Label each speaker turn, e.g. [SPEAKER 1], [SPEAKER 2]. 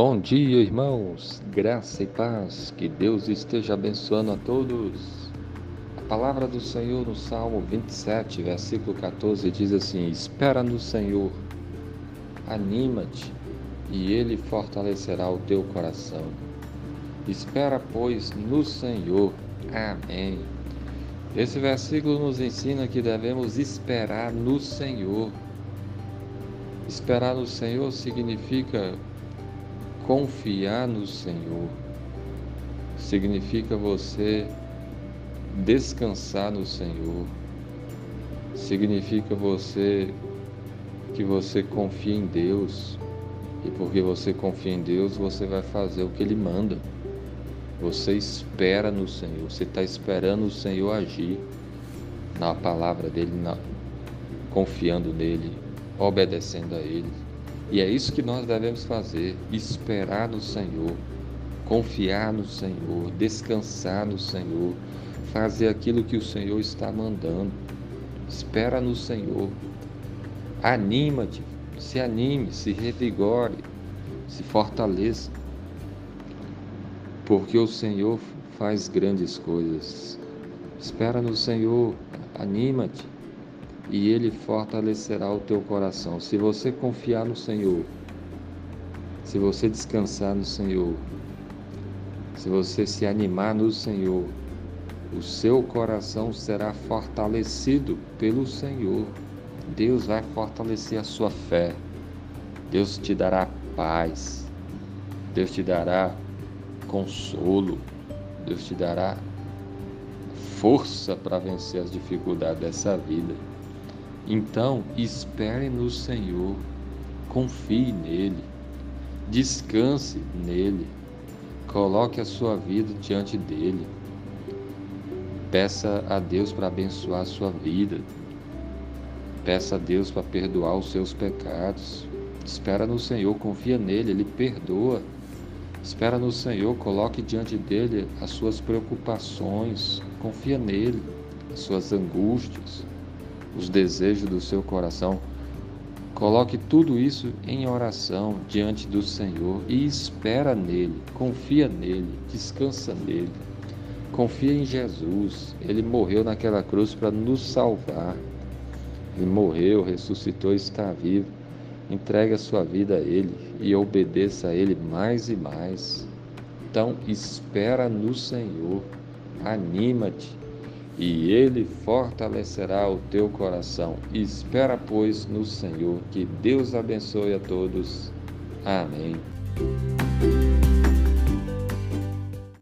[SPEAKER 1] Bom dia, irmãos. Graça e paz. Que Deus esteja abençoando a todos. A palavra do Senhor no Salmo 27, versículo 14 diz assim: Espera no Senhor, anima-te, e ele fortalecerá o teu coração. Espera, pois, no Senhor. Amém. Esse versículo nos ensina que devemos esperar no Senhor. Esperar no Senhor significa confiar no Senhor. Significa você descansar no Senhor. Significa você que você confia em Deus. E porque você confia em Deus, você vai fazer o que Ele manda. Você espera no Senhor. Você está esperando o Senhor agir na palavra dele, na, confiando nele, obedecendo a Ele. E é isso que nós devemos fazer: esperar no Senhor, confiar no Senhor, descansar no Senhor, fazer aquilo que o Senhor está mandando. Espera no Senhor. Anima-te, se anime, se revigore, se fortaleça. Porque o Senhor faz grandes coisas. Espera no Senhor, anima-te e Ele fortalecerá o teu coração. Se você confiar no Senhor, se você descansar no Senhor, se você se animar no Senhor, o seu coração será fortalecido pelo Senhor. Deus vai fortalecer a sua fé. Deus te dará paz. Deus te dará consolo. Deus te dará força para vencer as dificuldades dessa vida. Então, espere no Senhor, confie nele, descanse nele, coloque a sua vida diante dele. Peça a Deus para abençoar a sua vida. Peça a Deus para perdoar os seus pecados. Espera no Senhor, confia nele, ele perdoa. Espera no Senhor, coloque diante dele as suas preocupações, confia nele, as suas angústias os desejos do seu coração. Coloque tudo isso em oração diante do Senhor e espera nele, confia nele, descansa nele. Confia em Jesus. Ele morreu naquela cruz para nos salvar. Ele morreu, ressuscitou e está vivo. Entregue a sua vida a Ele e obedeça a Ele mais e mais. Então, espera no Senhor. Anima-te e ele fortalecerá o teu coração. Espera, pois, no Senhor. Que Deus abençoe a todos. Amém.